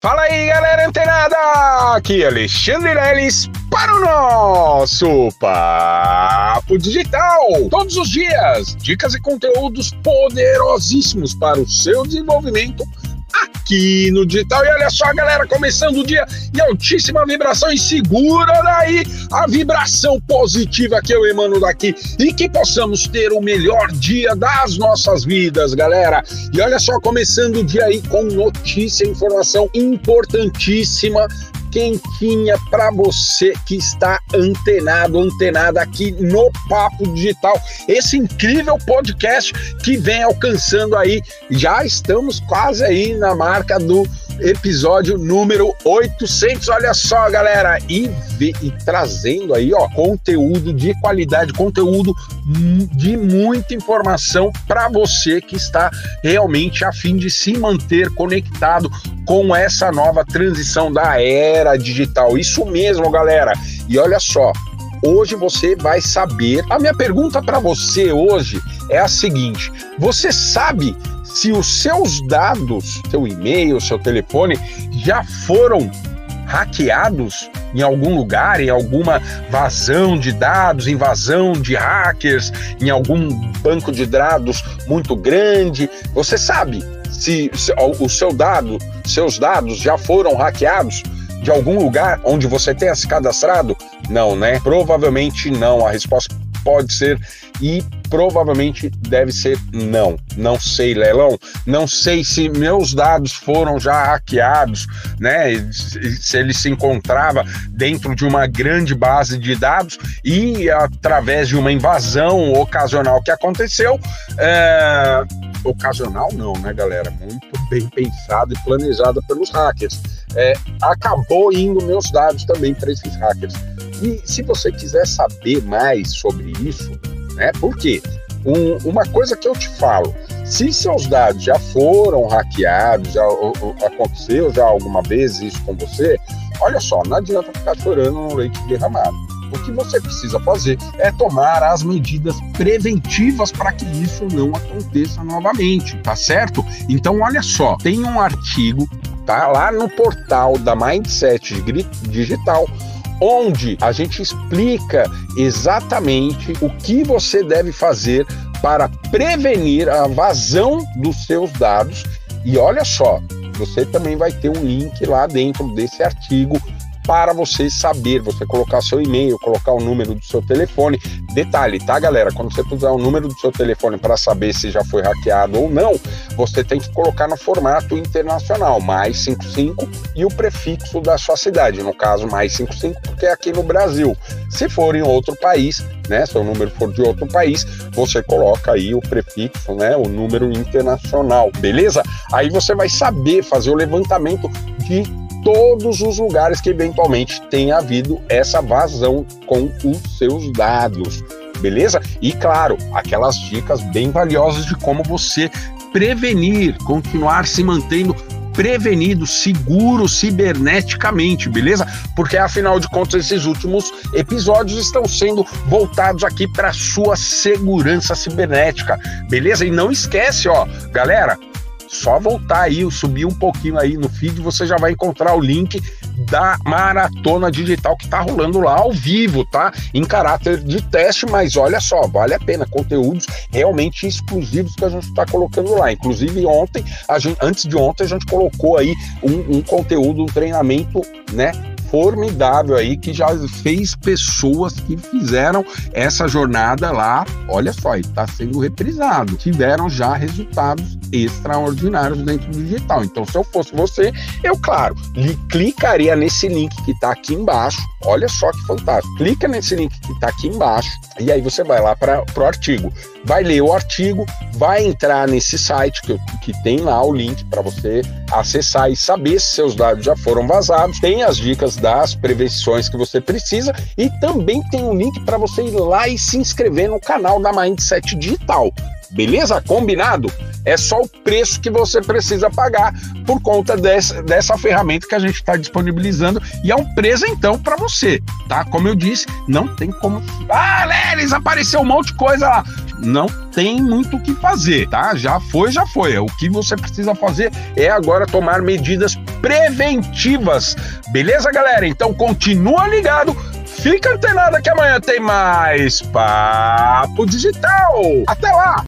Fala aí, galera antenada! Aqui é Alexandre Leles para o nosso Papo Digital. Todos os dias, dicas e conteúdos poderosíssimos para o seu desenvolvimento aqui no digital. E olha só, galera, começando o dia em altíssima vibração e segura daí a vibração positiva que eu emano daqui e que possamos ter o melhor dia das nossas vidas, galera. E olha só, começando o dia aí com notícia, informação importantíssima quentinha para você que está antenado, antenada aqui no Papo Digital. Esse incrível podcast que vem alcançando aí, já estamos quase aí na marca do episódio número 800. Olha só, galera, e, e trazendo aí, ó, conteúdo de qualidade, conteúdo de muita informação para você que está realmente a fim de se manter conectado com essa nova transição da era digital. Isso mesmo, galera. E olha só, hoje você vai saber. A minha pergunta para você hoje é a seguinte: você sabe se os seus dados, seu e-mail, seu telefone já foram hackeados em algum lugar, em alguma vazão de dados, invasão de hackers, em algum banco de dados muito grande. Você sabe se, se o seu dado, seus dados já foram hackeados de algum lugar onde você tenha se cadastrado? Não, né? Provavelmente não. A resposta pode ser e provavelmente deve ser não. Não sei, Leilão. Não sei se meus dados foram já hackeados, né? Se ele se encontrava dentro de uma grande base de dados e através de uma invasão ocasional que aconteceu. É... Ocasional não, né, galera? Muito bem pensado e planejado pelos hackers. É, acabou indo meus dados também para esses hackers. E se você quiser saber mais sobre isso, né? Por quê? Um, uma coisa que eu te falo, se seus dados já foram hackeados, já aconteceu já alguma vez isso com você, olha só, não adianta ficar chorando no leite derramado. O que você precisa fazer é tomar as medidas preventivas para que isso não aconteça novamente, tá certo? Então, olha só, tem um artigo, tá lá no portal da Mindset Digital onde a gente explica exatamente o que você deve fazer para prevenir a vazão dos seus dados. E olha só, você também vai ter um link lá dentro desse artigo para você saber, você colocar seu e-mail, colocar o número do seu telefone. Detalhe, tá, galera? Quando você puser o número do seu telefone para saber se já foi hackeado ou não, você tem que colocar no formato internacional, mais 55 e o prefixo da sua cidade, no caso mais 55, porque é aqui no Brasil. Se for em outro país, né, se o número for de outro país, você coloca aí o prefixo, né, o número internacional, beleza? Aí você vai saber fazer o levantamento de todos os lugares que eventualmente tenha havido essa vazão com os seus dados. Beleza? E claro, aquelas dicas bem valiosas de como você prevenir, continuar se mantendo prevenido, seguro ciberneticamente, beleza? Porque afinal de contas esses últimos episódios estão sendo voltados aqui para sua segurança cibernética, beleza? E não esquece, ó, galera, só voltar aí, subir um pouquinho aí no feed, você já vai encontrar o link da maratona digital que tá rolando lá ao vivo, tá? Em caráter de teste, mas olha só, vale a pena. Conteúdos realmente exclusivos que a gente está colocando lá. Inclusive, ontem, a gente, antes de ontem, a gente colocou aí um, um conteúdo, um treinamento, né? formidável aí que já fez pessoas que fizeram essa jornada lá, olha só, está sendo reprisado, tiveram já resultados extraordinários dentro do digital. Então, se eu fosse você, eu, claro, clicaria nesse link que está aqui embaixo. Olha só que fantástico. Clica nesse link que está aqui embaixo e aí você vai lá para o artigo. Vai ler o artigo, vai entrar nesse site que, que tem lá o link para você acessar e saber se seus dados já foram vazados. Tem as dicas das prevenções que você precisa e também tem um link para você ir lá e se inscrever no canal da Mindset Digital. Beleza? Combinado? É só o preço que você precisa pagar por conta dessa, dessa ferramenta que a gente está disponibilizando e é um presentão para você, tá? Como eu disse, não tem como. Ah, Lelis, apareceu um monte de coisa lá. Não tem muito o que fazer, tá? Já foi, já foi. O que você precisa fazer é agora tomar medidas preventivas. Beleza, galera? Então continua ligado. Fica antenado que amanhã tem mais Papo Digital. Até lá!